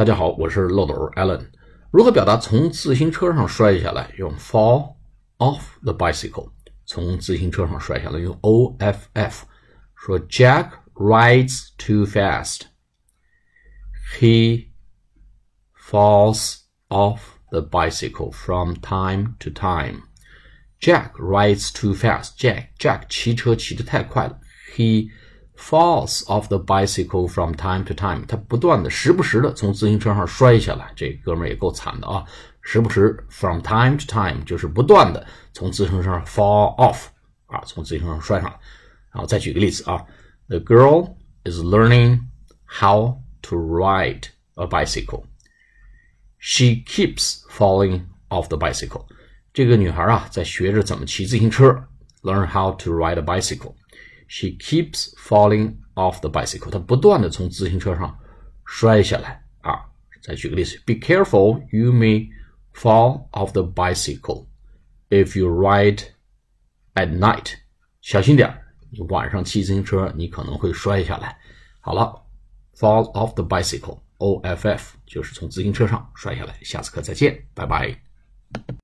大家好，我是漏斗 Alan。如何表达从自行车上摔下来？用 fall off the bicycle。从自行车上摔下来，用 off。说 Jack rides too fast. He falls off the bicycle from time to time. Jack rides too fast. Jack Jack 骑车骑得太快了。He falls off the bicycle from time to time，他不断的、时不时的从自行车上摔下来。这哥们儿也够惨的啊！时不时，from time to time 就是不断的从自行车上 fall off 啊，从自行车上摔上来。然后再举个例子啊，The girl is learning how to ride a bicycle. She keeps falling off the bicycle. 这个女孩啊，在学着怎么骑自行车，learn how to ride a bicycle. She keeps falling off the bicycle. 她不断的从自行车上摔下来啊！再举个例子，Be careful, you may fall off the bicycle if you ride at night. 小心点你晚上骑自行车你可能会摔下来。好了，fall off the bicycle, O F F 就是从自行车上摔下来。下次课再见，拜拜。